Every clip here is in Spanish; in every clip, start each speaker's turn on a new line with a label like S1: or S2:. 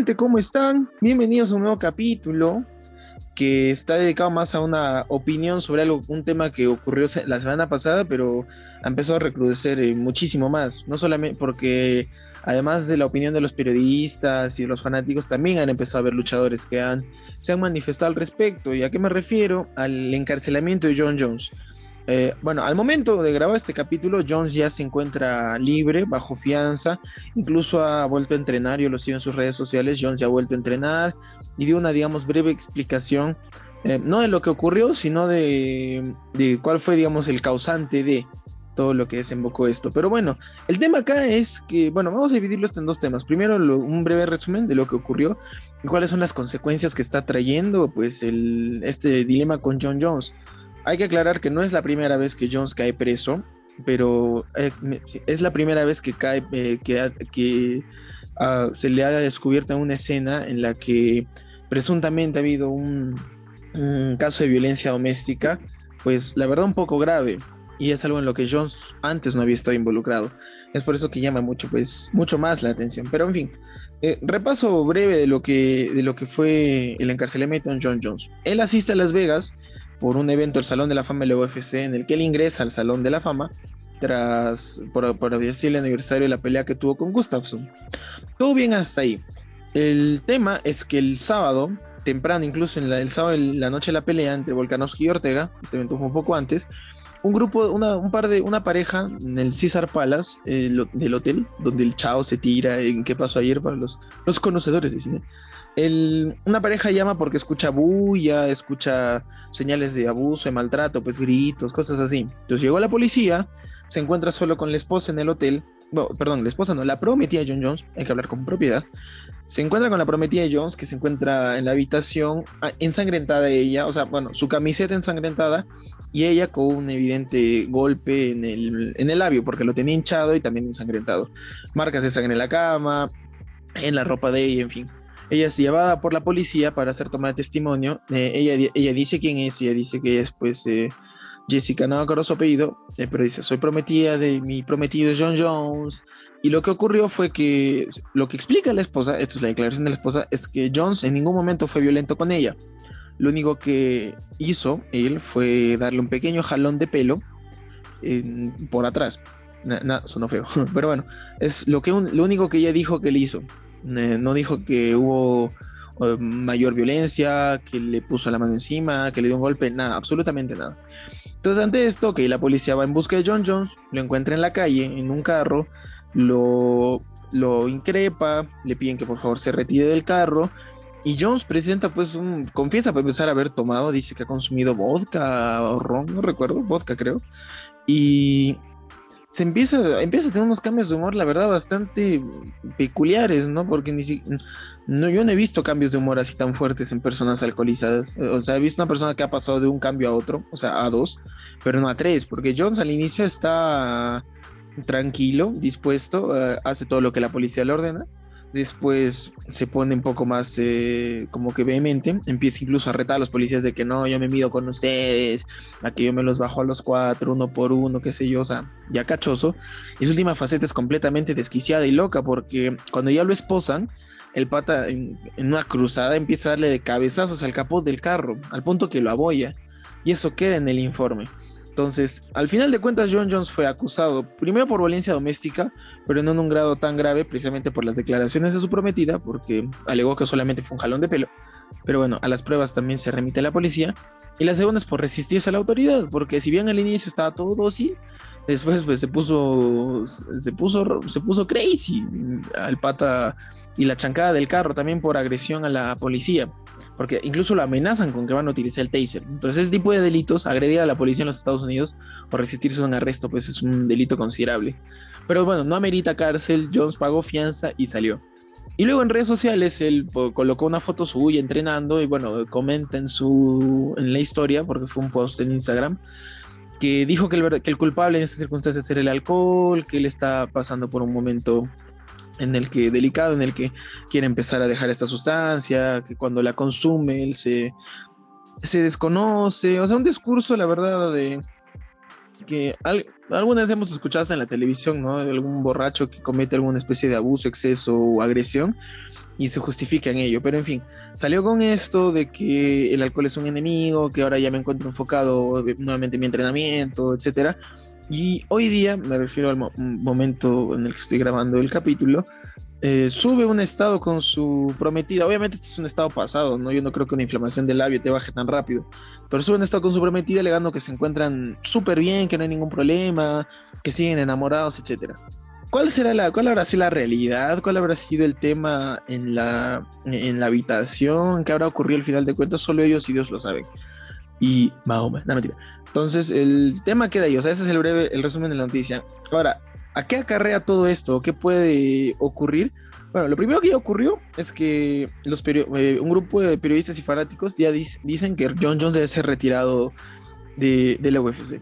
S1: gente? ¿Cómo están? Bienvenidos a un nuevo capítulo que está dedicado más a una opinión sobre algo, un tema que ocurrió la semana pasada, pero ha empezado a recrudecer eh, muchísimo más. No solamente porque, además de la opinión de los periodistas y los fanáticos, también han empezado a haber luchadores que han, se han manifestado al respecto. ¿Y a qué me refiero? Al encarcelamiento de John Jones. Eh, bueno, al momento de grabar este capítulo, Jones ya se encuentra libre, bajo fianza, incluso ha vuelto a entrenar, yo lo sigo en sus redes sociales, Jones ya ha vuelto a entrenar y dio una, digamos, breve explicación, eh, no de lo que ocurrió, sino de, cuál fue, digamos, el causante de todo lo que desembocó esto. Pero bueno, el tema acá es que, bueno, vamos a dividirlo en dos temas. Primero, un breve resumen de lo que ocurrió y cuáles son las consecuencias que está trayendo, pues, el, este dilema con John Jones. Hay que aclarar que no es la primera vez que Jones cae preso, pero eh, es la primera vez que cae, eh, que, ah, se le ha descubierto una escena en la que presuntamente ha habido un, caso de violencia doméstica, pues la verdad un poco grave, y es algo en lo que Jones antes no había estado involucrado. Es por eso que llama mucho, pues, mucho más la atención. Pero en fin, eh, repaso breve de lo, que, de lo que fue el encarcelamiento de John Jones. Él asiste a Las Vegas por un evento el Salón de la Fama de la UFC en el que él ingresa al Salón de la Fama tras por, por el aniversario de la pelea que tuvo con Gustafsson. Todo bien hasta ahí. El tema es que el sábado, temprano, incluso en la, el sábado, la noche de la pelea entre Volkanovski y Ortega, este evento fue un poco antes, un grupo, una, un par de, una pareja en el César Palace del hotel, donde el chao se tira en qué pasó ayer para los, los conocedores de cine. Una pareja llama porque escucha bulla, escucha señales de abuso, de maltrato, pues gritos, cosas así. Entonces llegó la policía, se encuentra solo con la esposa en el hotel. Perdón, la esposa no, la prometida John Jones, hay que hablar con propiedad. Se encuentra con la prometida de Jones, que se encuentra en la habitación, ah, ensangrentada ella, o sea, bueno, su camiseta ensangrentada y ella con un evidente golpe en el, en el labio, porque lo tenía hinchado y también ensangrentado. Marcas de sangre en la cama, en la ropa de ella, en fin. Ella es llevada por la policía para hacer toma de testimonio. Eh, ella, ella dice quién es, ella dice que es pues eh, Jessica, no me acuerdo su apellido, eh, pero dice, soy prometida de mi prometido John Jones. Y lo que ocurrió fue que, lo que explica la esposa, esto es la declaración de la esposa, es que Jones en ningún momento fue violento con ella. Lo único que hizo él fue darle un pequeño jalón de pelo por atrás. Nada, sonó feo. Pero bueno, es lo, que lo único que ella dijo que le hizo. Eh, no dijo que hubo eh, mayor violencia, que le puso la mano encima, que le dio un golpe, nada, absolutamente nada. Entonces, ante esto, que la policía va en busca de John Jones, lo encuentra en la calle, en un carro, lo, lo increpa, le piden que por favor se retire del carro. Y Jones presenta, pues, un, confiesa para empezar a haber tomado, dice que ha consumido vodka o ron, no recuerdo, vodka creo. Y se empieza, empieza a tener unos cambios de humor, la verdad, bastante peculiares, ¿no? Porque ni si, no, yo no he visto cambios de humor así tan fuertes en personas alcoholizadas. O sea, he visto una persona que ha pasado de un cambio a otro, o sea, a dos, pero no a tres, porque Jones al inicio está tranquilo, dispuesto, eh, hace todo lo que la policía le ordena después se pone un poco más eh, como que vehemente, empieza incluso a retar a los policías de que no, yo me mido con ustedes, aquí yo me los bajo a los cuatro, uno por uno, qué sé yo, o sea, ya cachoso. Y su última faceta es completamente desquiciada y loca porque cuando ya lo esposan, el pata en, una cruzada empieza a darle de cabezazos al capot del carro, al punto que lo aboya. Y eso queda en el informe. Entonces, al final de cuentas, John Jones fue acusado primero por violencia doméstica, pero no en un grado tan grave, precisamente por las declaraciones de su prometida, porque alegó que solamente fue un jalón de pelo. Pero bueno, a las pruebas también se remite la policía. Y la segunda es por resistirse a la autoridad, porque si bien al inicio estaba todo dócil, después pues se puso, se puso, se puso crazy al pata y la chancada del carro también por agresión a la policía porque incluso lo amenazan con que van a utilizar el taser. Entonces, ese tipo de delitos, agredir a la policía en los Estados Unidos o resistirse a un arresto, pues es un delito considerable. Pero bueno, no amerita cárcel, Jones pagó fianza y salió. Y luego en redes sociales él colocó una foto suya entrenando y bueno, comenta en, su, en la historia, porque fue un post en Instagram, que dijo que el, que el culpable en esas circunstancias era el alcohol, que él está pasando por un momento en el que delicado, en el que quiere empezar a dejar esta sustancia, que cuando la consume él se, se desconoce, o sea, un discurso, la verdad, de que algunas hemos escuchado en la televisión, ¿no? Algún borracho que comete alguna especie de abuso, exceso o agresión y se justifica en ello. Pero en fin, salió con esto de que el alcohol es un enemigo, que ahora ya me encuentro enfocado nuevamente en mi entrenamiento, etcétera. Y hoy día, me refiero al momento en el que estoy grabando el capítulo, eh, sube un estado con su prometida. Obviamente, este es un estado pasado, ¿no? Yo no creo que una inflamación del labio te baje tan rápido. Pero sube un estado con su prometida alegando que se encuentran súper bien, que no hay ningún problema, que siguen enamorados, etc. ¿Cuál será la, cuál habrá sido la realidad? ¿Cuál habrá sido el tema en la, en la habitación? ¿Qué habrá ocurrido al final de cuentas? Solo ellos y Dios lo saben. Y Mahoma, no mentira. Entonces, el tema queda ahí. O sea, ese es el breve, el resumen de la noticia. Ahora, ¿A qué acarrea todo esto? ¿Qué puede ocurrir? Bueno, lo primero que ya ocurrió es que los eh, un grupo de periodistas y fanáticos ya dicen que John Jones debe ser retirado de, la UFC.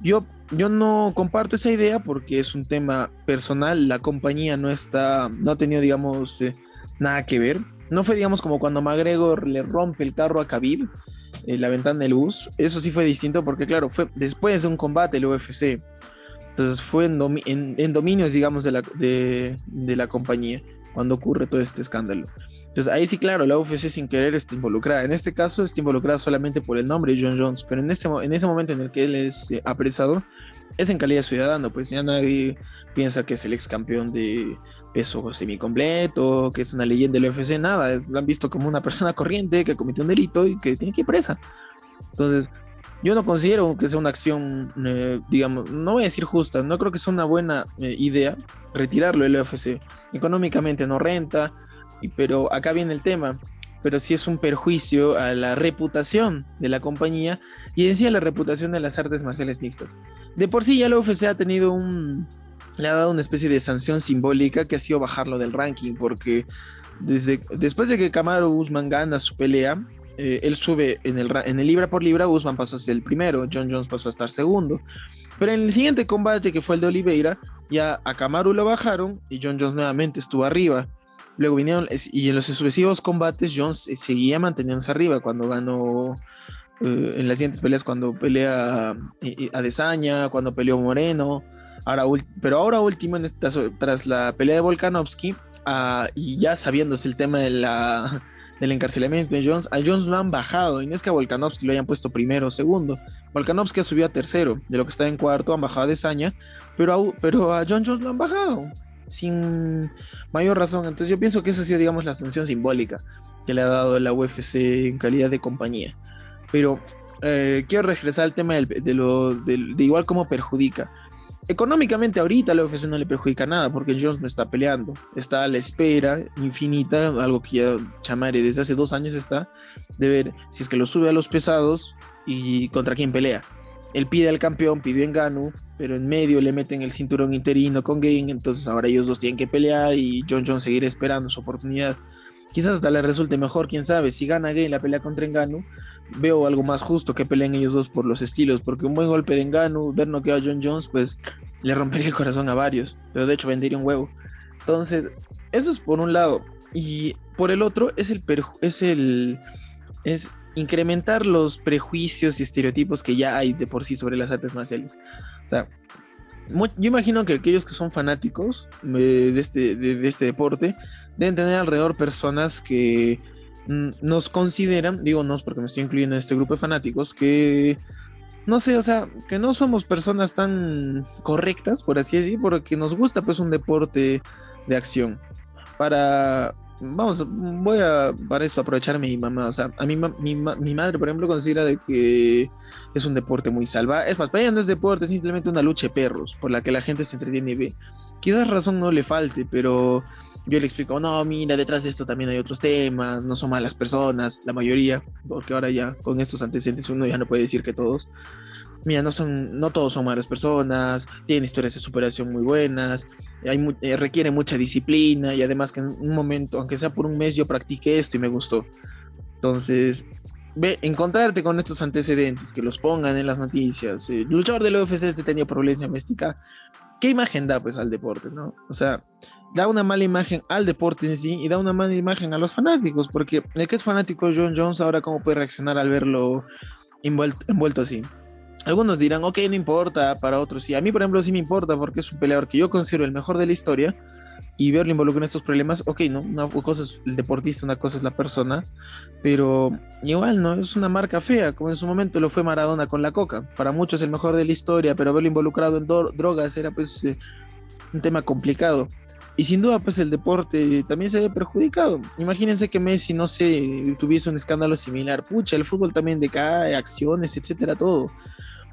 S1: Yo, yo no comparto esa idea porque es un tema personal. La compañía no está, no ha tenido, digamos, eh, nada que ver. No fue, digamos, como cuando McGregor le rompe el carro a Khabib, eh, la ventana del bus. Eso sí fue distinto porque, claro, fue después de un combate el UFC. Entonces fue en, dominios, digamos, de la, de, la compañía cuando ocurre todo este escándalo. Entonces ahí sí, claro, la UFC sin querer está involucrada. En este caso está involucrada solamente por el nombre John Jones, pero en, este, en ese momento en el que él es eh, apresado, es en calidad ciudadano, pues ya nadie piensa que es el ex campeón de peso semicompleto, que es una leyenda del UFC, nada, lo han visto como una persona corriente que cometió un delito y que tiene que ir presa. Entonces, yo no considero que sea una acción, eh, digamos, no voy a decir justa, no creo que sea una buena eh, idea retirarlo del UFC. Económicamente no renta, pero acá viene el tema. Pero sí es un perjuicio a la reputación de la compañía y en sí a la reputación de las artes marciales mixtas. De por sí ya la UFC ha tenido un. le ha dado una especie de sanción simbólica que ha sido bajarlo del ranking, porque desde, después de que Camaro Usman gana su pelea, eh, él sube en el, en el libra por libra, Usman pasó a ser el primero, John Jones pasó a estar segundo. Pero en el siguiente combate, que fue el de Oliveira, ya a Kamaru lo bajaron y John Jones nuevamente estuvo arriba. Luego vinieron, y en los sucesivos combates, Jones eh, seguía manteniéndose arriba cuando ganó. Eh, en las siguientes peleas, cuando pelea a Desaña, cuando peleó Moreno. Ahora, pero ahora último, en tras la pelea de Volkanovski, ah, y ya sabiéndose el tema del encarcelamiento de Jones, a Jones lo han bajado, y no es que a Volkanovski lo hayan puesto primero o segundo, Volkanovski ha subido a tercero, de lo que está en cuarto, han bajado a Desaña, pero a, pero a John Jones lo han bajado, sin mayor razón, entonces yo pienso que esa ha sido, digamos, la sanción simbólica que le ha dado la UFC en calidad de compañía, pero eh, quiero regresar al tema de, lo, de igual cómo perjudica, Económicamente ahorita la UFC no le perjudica nada porque Jones no está peleando, está a la espera infinita, algo que ya Chamare desde hace dos años está, de ver si es que lo sube a los pesados y contra quién pelea. Él pide al campeón, pidió en Ganu, pero en medio le meten el cinturón interino con Game, entonces ahora ellos dos tienen que pelear y John Jones seguir esperando su oportunidad. Quizás hasta le resulte mejor, quién sabe, si gana Game la pelea contra Engano, veo algo más justo que peleen ellos dos por los estilos, porque un buen golpe de Engano, ver no a John Jones, pues le rompería el corazón a varios, pero de hecho vendería un huevo. Entonces, eso es por un lado. Y por el otro es el es el es incrementar los prejuicios y estereotipos que ya hay de por sí sobre las artes marciales. O sea, yo imagino que aquellos que son fanáticos de este, de este deporte deben tener alrededor personas que Mm, nos consideran, digo nos porque me estoy incluyendo en este grupo de fanáticos, que no sé, o sea, que no somos personas tan correctas, por así decir, porque nos gusta pues un deporte de acción. Para, vamos, voy a para esto aprovechar mi mamá, o sea, a mi, mi, mi madre, por ejemplo, considera de que es un deporte muy salvaje. Es más, para ella no es deporte, es simplemente una lucha de perros, por la que la gente se entretiene y ve. Quizás razón no le falte, pero yo le explico, no, mira, detrás de esto también hay otros temas, no son malas personas, la mayoría, porque ahora ya con estos antecedentes uno ya no puede decir que todos. Mira, no son, no todos son malas personas, tienen historias de superación muy buenas, hay, eh, requiere mucha disciplina y además que en un momento, aunque sea por un mes, yo practiqué esto y me gustó. Entonces, ve, encontrarte con estos antecedentes, que los pongan en las noticias, el luchador del UFC este tenía problemas doméstica, ¿qué imagen da pues al deporte, no? O sea, da una mala imagen al deporte en sí y da una mala imagen a los fanáticos, porque el que es fanático de John Jones ahora cómo puede reaccionar al verlo envuelto, así. Algunos dirán, ok, no importa, para otros sí. A mí, por ejemplo, sí me importa porque es un peleador que yo considero el mejor de la historia y verlo involucrado en estos problemas, ok, ¿no? Una cosa es el deportista, una cosa es la persona, pero igual, ¿no? Es una marca fea, como en su momento lo fue Maradona con la coca. Para muchos el mejor de la historia, pero verlo involucrado en drogas era pues eh, un tema complicado. Y sin duda, pues el deporte también se ve perjudicado. Imagínense que Messi, no sé, tuviese un escándalo similar. Pucha, el fútbol también decae, acciones, etcétera, todo.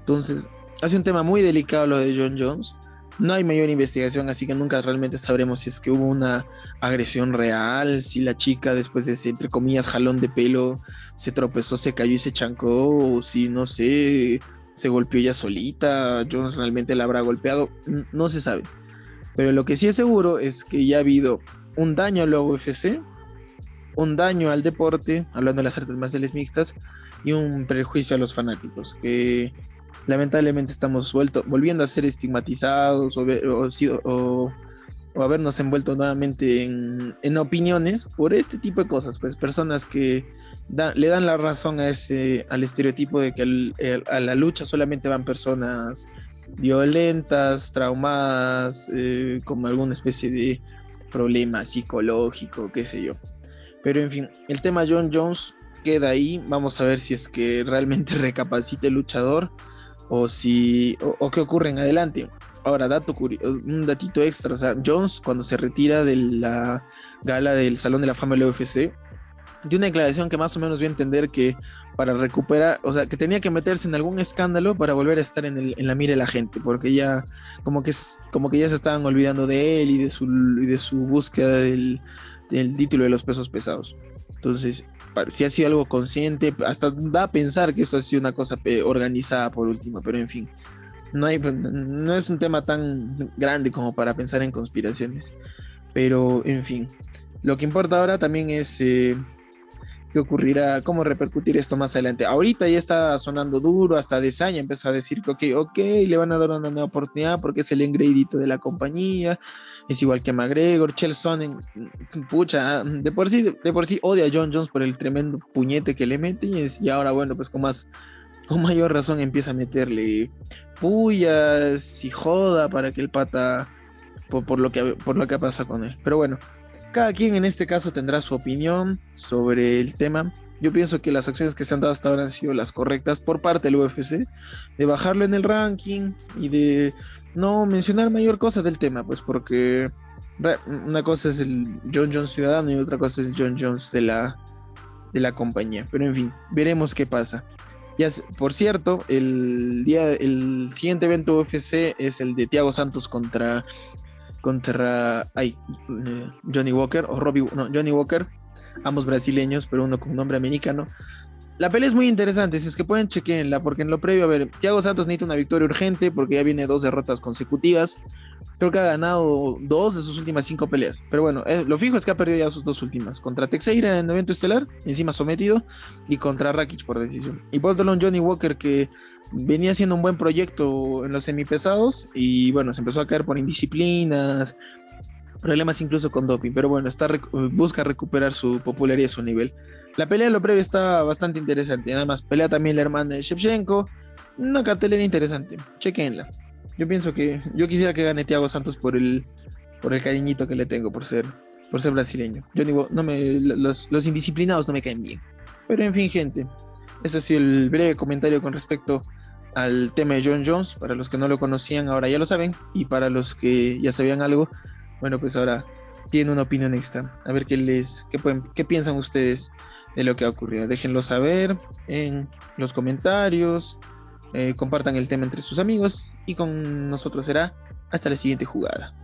S1: Entonces, hace un tema muy delicado lo de John Jones. No hay mayor investigación, así que nunca realmente sabremos si es que hubo una agresión real, si la chica después de ese, entre comillas, jalón de pelo, se tropezó, se cayó y se chancó, o si, no sé, se golpeó ella solita, Jones realmente la habrá golpeado, no se sabe. Pero lo que sí es seguro es que ya ha habido un daño a la UFC, un daño al deporte, hablando de las artes marciales mixtas, y un prejuicio a los fanáticos, que lamentablemente estamos vuelto, volviendo a ser estigmatizados o, o, o, habernos envuelto nuevamente en, opiniones por este tipo de cosas, pues personas que le dan la razón a ese, al estereotipo de que a la lucha solamente van personas violentas, traumadas, eh, con alguna especie de problema psicológico, qué sé yo. Pero en fin, el tema John Jones queda ahí. Vamos a ver si es que realmente recapacita el luchador o si o, qué ocurre en adelante. Ahora, dato un datito extra, o sea, Jones cuando se retira de la gala del Salón de la Fama del UFC, dio una declaración que más o menos dio a entender que para recuperar, o sea, que tenía que meterse en algún escándalo para volver a estar en, la mira de la gente, porque ya como que, como que ya se estaban olvidando de él y de su, de su búsqueda del, título de los pesos pesados. Entonces, si ha sido algo consciente, hasta da a pensar que esto ha sido una cosa organizada por último, pero en fin, no, hay, no es un tema tan grande como para pensar en conspiraciones. Pero en fin, lo que importa ahora también es eh, ocurrirá, cómo repercutir esto más adelante. Ahorita ya está sonando duro, hasta Desaña empezó a decir que, ok, ok, le van a dar una nueva oportunidad porque es el engreidito de la compañía es igual que McGregor, Chelson, pucha, de por sí, de por sí odia a John Jones por el tremendo puñete que le mete y, ahora bueno, pues con más, con mayor razón empieza a meterle puyas y joda para que el pata, por, lo que, por lo que pasa con él. Pero bueno, cada quien en este caso tendrá su opinión sobre el tema. Yo pienso que las acciones que se han dado hasta ahora han sido las correctas por parte del UFC, de bajarlo en el ranking y de no mencionar mayor cosa del tema, pues porque una cosa es el John Jones ciudadano y otra cosa es el John Jones de la, de la compañía. Pero en fin, veremos qué pasa. Por cierto, el día, el siguiente evento UFC es el de Thiago Santos contra contra eh, Johnny Walker o Robbie, no, Johnny Walker ambos brasileños, pero uno con nombre americano. La pelea es muy interesante, si es que pueden chequenla, porque en lo previo, a ver, Thiago Santos necesita una victoria urgente porque ya viene dos derrotas consecutivas. Creo que ha ganado dos de sus últimas cinco peleas. Pero bueno, eh, lo fijo es que ha perdido ya sus dos últimas. Contra Texeira en evento estelar, encima sometido, y contra Rakic por decisión. Y por otro lado, Johnny Walker, que venía haciendo un buen proyecto en los semipesados, y bueno, se empezó a caer por indisciplinas, problemas incluso con doping, pero bueno, está busca recuperar su popularidad y su nivel. La pelea de lo previo está bastante interesante, además pelea también la hermana de Shevchenko, una cartelera interesante, chequenla. Yo pienso que yo quisiera que gane Thiago Santos por el por el cariñito que le tengo por ser por ser brasileño. Yo no me los, los indisciplinados no me caen bien. Pero en fin, gente, ese ha sido el breve comentario con respecto al tema de John Jones. Para los que no lo conocían, ahora ya lo saben. Y para los que ya sabían algo, bueno, pues ahora tiene una opinión extra. A ver qué les, qué, qué piensan ustedes de lo que ha ocurrido. Déjenlo saber en los comentarios. Eh, compartan el tema entre sus amigos y con nosotros será hasta la siguiente jugada.